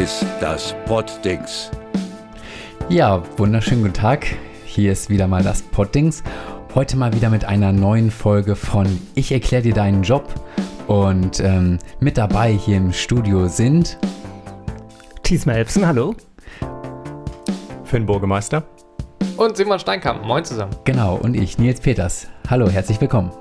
ist das Poddings. Ja, wunderschönen guten Tag. Hier ist wieder mal das Poddings. Heute mal wieder mit einer neuen Folge von Ich erkläre dir deinen Job. Und ähm, mit dabei hier im Studio sind Thiesma Elfsen, hallo. Finn Burgemeister. Und Simon Steinkamp, moin zusammen. Genau, und ich, Nils Peters. Hallo, herzlich willkommen.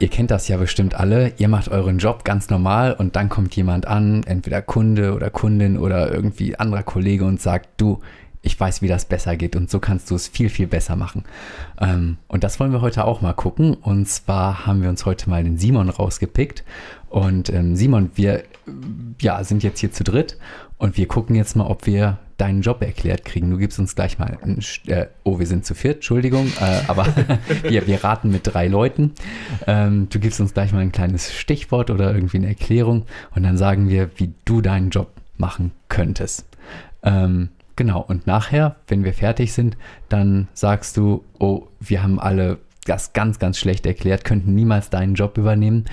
Ihr kennt das ja bestimmt alle. Ihr macht euren Job ganz normal und dann kommt jemand an, entweder Kunde oder Kundin oder irgendwie anderer Kollege und sagt, du, ich weiß, wie das besser geht und so kannst du es viel, viel besser machen. Ähm, und das wollen wir heute auch mal gucken. Und zwar haben wir uns heute mal den Simon rausgepickt. Und ähm, Simon, wir ja, sind jetzt hier zu dritt und wir gucken jetzt mal, ob wir deinen Job erklärt kriegen. Du gibst uns gleich mal, äh, oh, wir sind zu viert, Entschuldigung, äh, aber wir, wir raten mit drei Leuten. Ähm, du gibst uns gleich mal ein kleines Stichwort oder irgendwie eine Erklärung und dann sagen wir, wie du deinen Job machen könntest. Ähm, genau, und nachher, wenn wir fertig sind, dann sagst du, oh, wir haben alle das ganz, ganz schlecht erklärt, könnten niemals deinen Job übernehmen.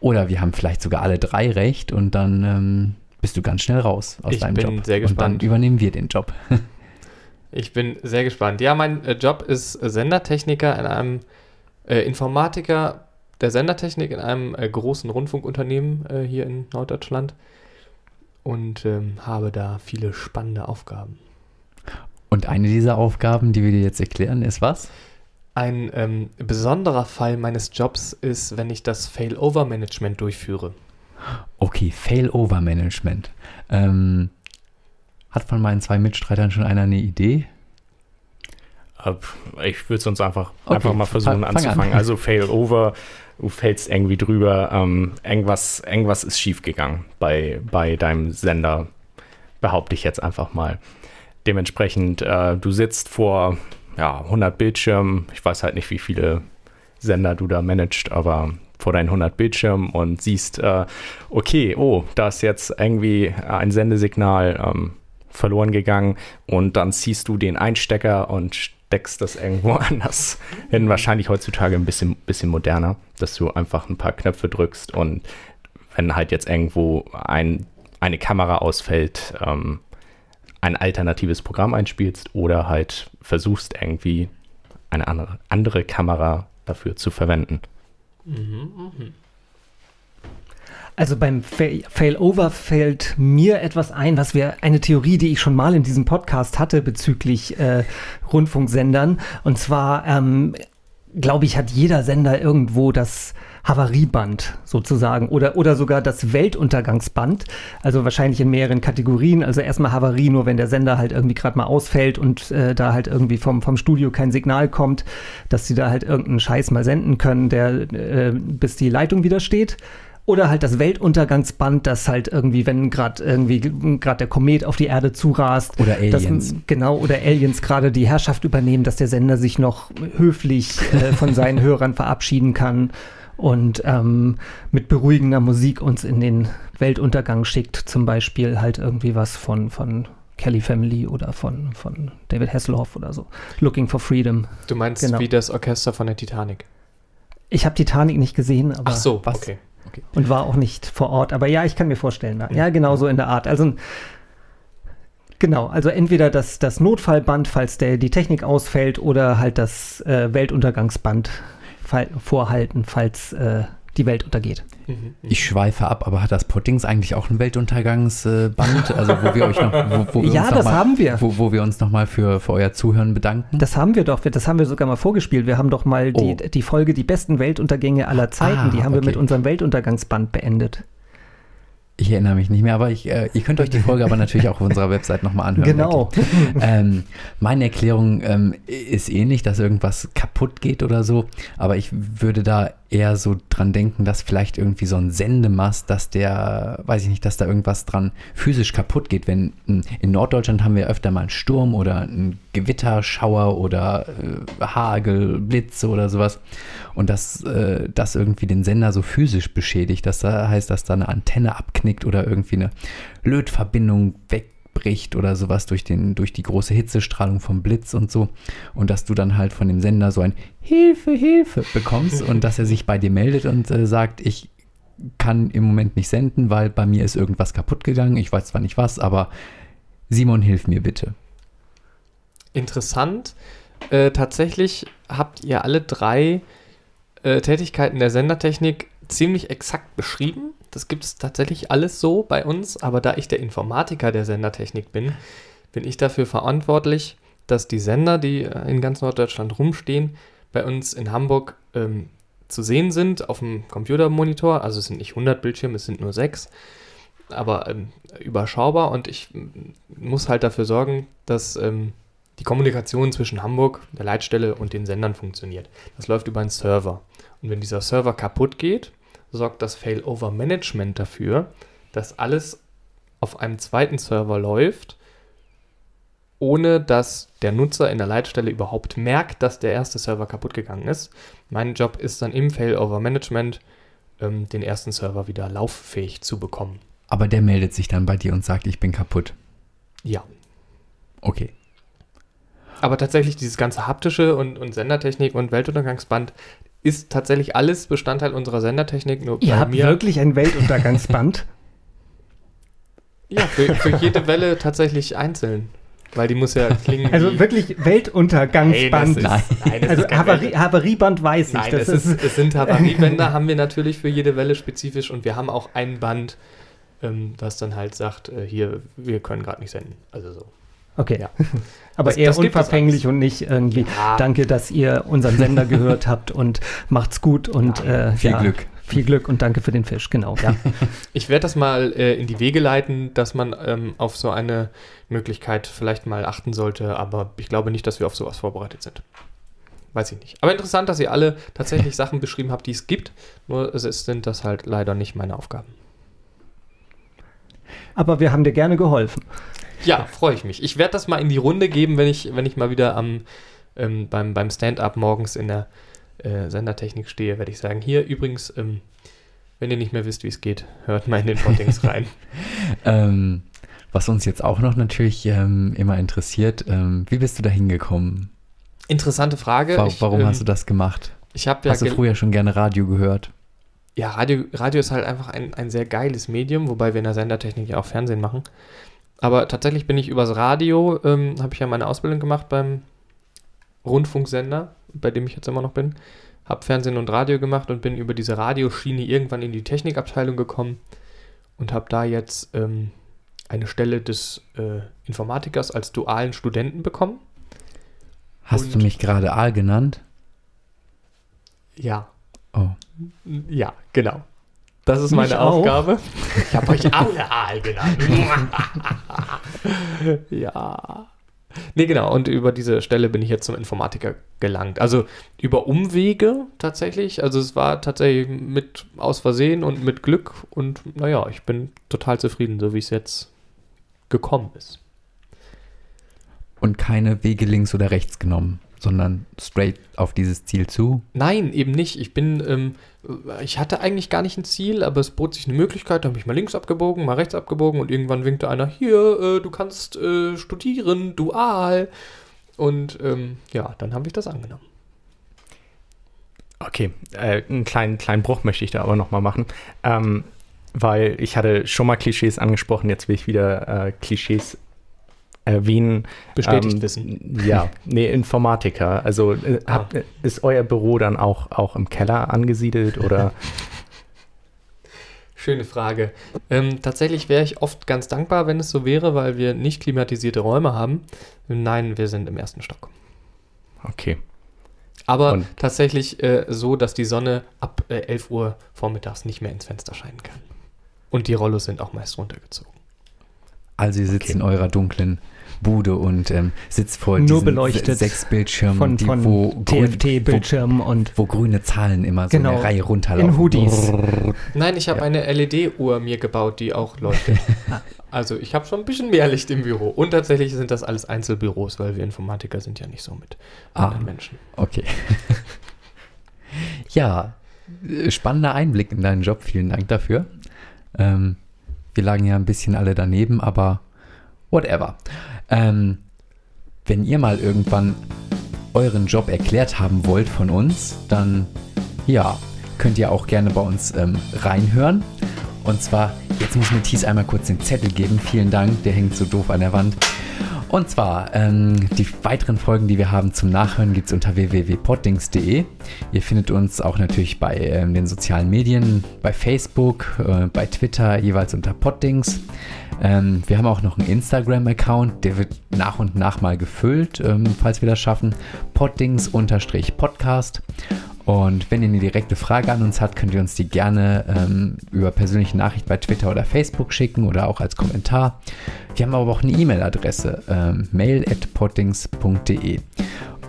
Oder wir haben vielleicht sogar alle drei recht und dann ähm, bist du ganz schnell raus aus ich deinem bin Job. sehr gespannt. Und dann übernehmen wir den Job. Ich bin sehr gespannt. Ja, mein äh, Job ist Sendertechniker in einem äh, Informatiker der Sendertechnik in einem äh, großen Rundfunkunternehmen äh, hier in Norddeutschland und ähm, habe da viele spannende Aufgaben. Und eine dieser Aufgaben, die wir dir jetzt erklären, ist was? Ein ähm, besonderer Fall meines Jobs ist, wenn ich das Failover-Management durchführe. Okay, Failover-Management. Ähm, hat von meinen zwei Mitstreitern schon einer eine Idee? Ich würde es uns einfach, Okay, einfach mal versuchen fang- fang anzufangen. an. Also Fail over, du fällst irgendwie drüber, ähm, irgendwas, irgendwas ist schiefgegangen bei, bei deinem Sender, behaupte ich jetzt einfach mal. Dementsprechend, äh, du sitzt vor ja, 100 Bildschirmen, ich weiß halt nicht, wie viele Sender du da managst, aber vor deinen 100 Bildschirmen und siehst, äh, okay, oh, da ist jetzt irgendwie ein Sendesignal ähm, verloren gegangen und dann ziehst du den Einstecker und steckst das irgendwo anders hin. Wahrscheinlich heutzutage ein bisschen, bisschen moderner, dass du einfach ein paar Knöpfe drückst und wenn halt jetzt irgendwo ein, eine Kamera ausfällt, ähm, ein alternatives Programm einspielst oder halt versuchst irgendwie eine andere, andere Kamera dafür zu verwenden. Also beim Fail- Failover fällt mir etwas ein, was wir eine Theorie, die ich schon mal in diesem Podcast hatte bezüglich äh, Rundfunksendern. Und zwar, ähm, glaube ich, hat jeder Sender irgendwo das Havarieband sozusagen oder, oder sogar das Weltuntergangsband. Also wahrscheinlich in mehreren Kategorien. Also erstmal Havarie, nur wenn der Sender halt irgendwie gerade mal ausfällt und äh, da halt irgendwie vom, vom Studio kein Signal kommt, dass sie da halt irgendeinen Scheiß mal senden können, der äh, bis die Leitung wieder steht. Oder halt das Weltuntergangsband, das halt irgendwie, wenn gerade irgendwie gerade der Komet auf die Erde zurast. Oder Aliens. Dass, genau, oder Aliens gerade die Herrschaft übernehmen, dass der Sender sich noch höflich äh, von seinen Hörern verabschieden kann und ähm, mit beruhigender Musik uns in den Weltuntergang schickt. Zum Beispiel halt irgendwie was von, von Kelly Family oder von, von David Hasselhoff oder so. Looking for Freedom. Du meinst Genau. wie das Orchester von der Titanic. Ich habe Titanic nicht gesehen, aber Ach so, was? okay. und war auch nicht vor Ort. Aber ja, ich kann mir vorstellen. Ja, genau so in der Art. Also genau, also entweder das, das Notfallband, falls der, die Technik ausfällt, oder halt das äh, Weltuntergangsband vorhalten, falls äh, die Welt untergeht. Ich schweife ab, aber hat das Pottings eigentlich auch ein Weltuntergangsband? Also wo wir euch noch, wo, wo wir Ja, uns das mal, haben wir. Wo, wo wir uns nochmal für, für euer Zuhören bedanken. Das haben wir doch, das haben wir sogar mal vorgespielt. Wir haben doch mal Oh. die, die Folge Die besten Weltuntergänge aller Zeiten, Ah, die haben wir okay. mit unserem Weltuntergangsband beendet. Ich erinnere mich nicht mehr, aber ich, äh, ihr könnt euch die Folge aber natürlich auch auf unserer Website nochmal anhören. Genau. ähm, meine Erklärung ähm, ist ähnlich, dass irgendwas kaputt geht oder so, aber ich würde da eher so dran denken, dass vielleicht irgendwie so ein Sendemast, dass der, weiß ich nicht, dass da irgendwas dran physisch kaputt geht. Wenn m, in Norddeutschland haben wir öfter mal einen Sturm oder einen Gewitterschauer oder äh, Hagel, Blitze oder sowas und dass äh, das irgendwie den Sender so physisch beschädigt, dass da heißt, dass da eine Antenne abknickt oder irgendwie eine Lötverbindung weg bricht oder sowas durch, den, durch die große Hitzestrahlung vom Blitz und so. Und dass du dann halt von dem Sender so ein Hilfe, Hilfe bekommst und dass er sich bei dir meldet und äh, sagt, ich kann im Moment nicht senden, weil bei mir ist irgendwas kaputt gegangen. Ich weiß zwar nicht was, aber Simon, hilf mir bitte. Interessant. Äh, tatsächlich habt ihr alle drei äh, Tätigkeiten der Sendertechnik ziemlich exakt beschrieben. Das gibt es tatsächlich alles so bei uns, aber da ich der Informatiker der Sendertechnik bin, bin ich dafür verantwortlich, dass die Sender, die äh, in ganz Norddeutschland rumstehen, bei uns in Hamburg ähm, zu sehen sind auf dem Computermonitor. Also es sind nicht 100 Bildschirme, es sind nur sechs, aber ähm, überschaubar und ich muss halt dafür sorgen, dass ähm, die Kommunikation zwischen Hamburg, der Leitstelle und den Sendern funktioniert. Das läuft über einen Server. Und wenn dieser Server kaputt geht, sorgt das Failover Management dafür, dass alles auf einem zweiten Server läuft, ohne dass der Nutzer in der Leitstelle überhaupt merkt, dass der erste Server kaputt gegangen ist. Mein Job ist dann im Failover Management, ähm, den ersten Server wieder lauffähig zu bekommen. Aber der meldet sich dann bei dir und sagt, ich bin kaputt. Ja. Okay. Aber tatsächlich dieses ganze haptische und, und Sendertechnik und Weltuntergangsband ist tatsächlich alles Bestandteil unserer Sendertechnik. Nur Ihr habt mir, wirklich ein Weltuntergangsband? ja, für, für jede Welle tatsächlich einzeln. Weil die muss ja klingen. Also wirklich Weltuntergangsband. Nein, das ist- nein, also Havarie, Havarieband weiß ich. Nein, das es, ist, es sind Havariebänder, haben wir natürlich für jede Welle spezifisch und wir haben auch ein Band, ähm, das dann halt sagt, äh, hier, wir können gerade nicht senden. Also so. Okay. Ja. Aber Das- eher das unverfänglich und nicht irgendwie. Ja. Danke, dass ihr unseren Sender gehört habt und macht's gut und äh, Viel ja, Glück. Viel Glück und danke für den Fisch, genau. Ja. Ich werde das mal äh, in die Wege leiten, dass man ähm, auf so eine Möglichkeit vielleicht mal achten sollte, aber ich glaube nicht, dass wir auf sowas vorbereitet sind. Weiß ich nicht. Aber interessant, dass ihr alle tatsächlich Sachen beschrieben habt, die es gibt, nur es ist- sind das halt leider nicht meine Aufgaben. Aber wir haben dir gerne geholfen. Ja, freue ich mich. Ich werde das mal in die Runde geben, wenn ich, wenn ich mal wieder am, ähm, beim, beim Stand-up morgens in der äh, Sendertechnik stehe, werde ich sagen, hier übrigens, ähm, wenn ihr nicht mehr wisst, wie es geht, hört mal in den Poddings rein. Ähm, was uns jetzt auch noch natürlich ähm, immer interessiert, ähm, wie bist du da hingekommen? Interessante Frage. Wa Ich, warum ähm, hast du das gemacht? Ich habe ja hast du früher schon gerne Radio gehört? Ja, Radio, Radio ist halt einfach ein, ein sehr geiles Medium, wobei wir in der Sendertechnik ja auch Fernsehen machen. Aber tatsächlich bin ich übers Radio, ähm, habe ich ja meine Ausbildung gemacht beim Rundfunksender, bei dem ich jetzt immer noch bin. Habe Fernsehen und Radio gemacht und bin über diese Radioschiene irgendwann in die Technikabteilung gekommen und habe da jetzt ähm, eine Stelle des äh, Informatikers als dualen Studenten bekommen. Hast du Und- mich gerade Aal genannt? Ja, Oh. ja, genau. Das ist Mich meine auch? Aufgabe. Ich habe euch alle Aal genannt. ja. Nee, genau. Und über diese Stelle bin ich jetzt zum Informatiker gelangt. Also über Umwege tatsächlich. Also es war tatsächlich mit aus Versehen und mit Glück. Und naja, ich bin total zufrieden, so wie es jetzt gekommen ist. Und keine Wege links oder rechts genommen, sondern straight auf dieses Ziel zu. Nein, eben nicht. Ich bin, ähm, ich hatte eigentlich gar nicht ein Ziel, aber es bot sich eine Möglichkeit, da habe ich mal links abgebogen, mal rechts abgebogen und irgendwann winkte einer, hier, äh, du kannst äh, studieren, dual. Und ähm, ja, dann habe ich das angenommen. Okay, äh, einen kleinen, kleinen Bruch möchte ich da aber nochmal machen, ähm, weil ich hatte schon mal Klischees angesprochen, jetzt will ich wieder äh, Klischees erwähnen. Bestätigt Ähm, wissen. Ja, nee, Informatiker. Also äh, Ah. habt, ist euer Büro dann auch, auch im Keller angesiedelt oder? Schöne Frage. Ähm, tatsächlich wäre ich oft ganz dankbar, wenn es so wäre, weil wir nicht klimatisierte Räume haben. Nein, wir sind im ersten Stock. Okay. Aber Und- tatsächlich äh, so, dass die Sonne ab äh, 11 Uhr vormittags nicht mehr ins Fenster scheinen kann. Und die Rollos sind auch meist runtergezogen. Also ihr sitzt Okay. in eurer dunklen Bude und ähm, sitzt vor Nur diesen beleuchtet se- sechs Bildschirmen, Von, die, von wo, TFT-Bildschirmen und wo, grüne Zahlen immer so Genau. eine Reihe runterlaufen. in Hoodies. Nein, ich habe Ja. eine LED-Uhr mir gebaut, die auch leuchtet. also ich habe schon ein bisschen mehr Licht im Büro. Und tatsächlich sind das alles Einzelbüros, weil wir Informatiker sind ja nicht so mit Ah. anderen Menschen. Okay. ja, äh, spannender Einblick in deinen Job. Vielen Dank dafür. Ähm, wir lagen ja ein bisschen alle daneben, aber whatever. Ähm, wenn ihr mal irgendwann euren Job erklärt haben wollt von uns, dann ja, könnt ihr auch gerne bei uns ähm, reinhören. Und zwar, jetzt muss mir Thies einmal kurz den Zettel geben. Vielen Dank, der hängt so doof an der Wand. Und zwar, ähm, die weiteren Folgen, die wir haben zum Nachhören, gibt es unter www.poddings.de. Ihr findet uns auch natürlich bei ähm, den sozialen Medien, bei Facebook, äh, bei Twitter, jeweils unter Poddings. Ähm, wir haben auch noch einen Instagram-Account, der wird nach und nach mal gefüllt, ähm, falls wir das schaffen. Poddings-Podcast. Und wenn ihr eine direkte Frage an uns habt, könnt ihr uns die gerne ähm, über persönliche Nachricht bei Twitter oder Facebook schicken oder auch als Kommentar. Wir haben aber auch eine E-Mail-Adresse, ähm, mail.poddings.de.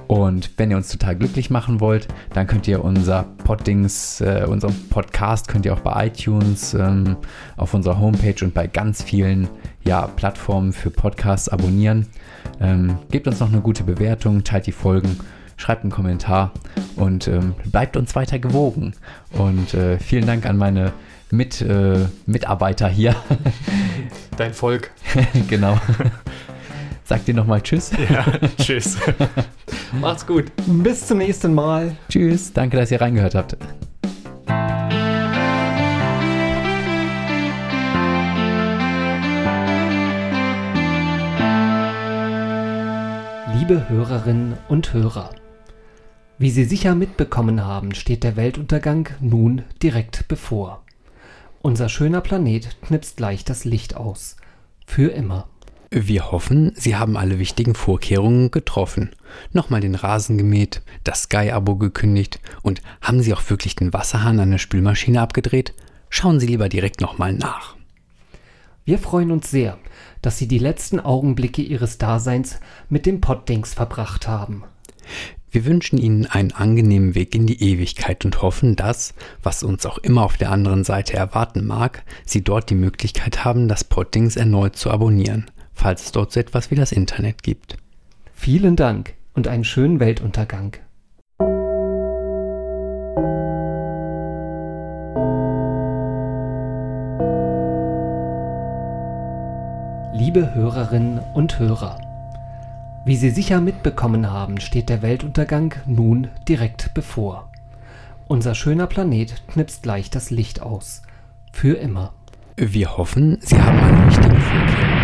Und wenn ihr uns total glücklich machen wollt, dann könnt ihr unser Poddings, äh, unseren Podcast könnt ihr auch bei iTunes, ähm, auf unserer Homepage und bei ganz vielen ja, Plattformen für Podcasts abonnieren. Ähm, gebt uns noch eine gute Bewertung, teilt die Folgen, schreibt einen Kommentar und ähm, bleibt uns weiter gewogen. Und äh, vielen Dank an meine Mit, äh, Mitarbeiter hier. Dein Volk. genau. Sagt ihr nochmal Tschüss. Ja, tschüss. Macht's gut. Bis zum nächsten Mal. Tschüss. Danke, dass ihr reingehört habt. Liebe Hörerinnen und Hörer, wie Sie sicher mitbekommen haben, steht der Weltuntergang nun direkt bevor. Unser schöner Planet knipst gleich das Licht aus. Für immer. Wir hoffen, Sie haben alle wichtigen Vorkehrungen getroffen. Nochmal den Rasen gemäht, das Sky-Abo gekündigt und haben Sie auch wirklich den Wasserhahn an der Spülmaschine abgedreht? Schauen Sie lieber direkt nochmal nach. Wir freuen uns sehr, dass Sie die letzten Augenblicke Ihres Daseins mit dem Poddings verbracht haben. Wir wünschen Ihnen einen angenehmen Weg in die Ewigkeit und hoffen, dass, was uns auch immer auf der anderen Seite erwarten mag, Sie dort die Möglichkeit haben, das Poddings erneut zu abonnieren, falls es dort so etwas wie das Internet gibt. Vielen Dank und einen schönen Weltuntergang. Liebe Hörerinnen und Hörer, wie Sie sicher mitbekommen haben, steht der Weltuntergang nun direkt bevor. Unser schöner Planet knipst gleich das Licht aus. Für immer. Wir hoffen, Sie haben alle wichtigen Vorkehrungen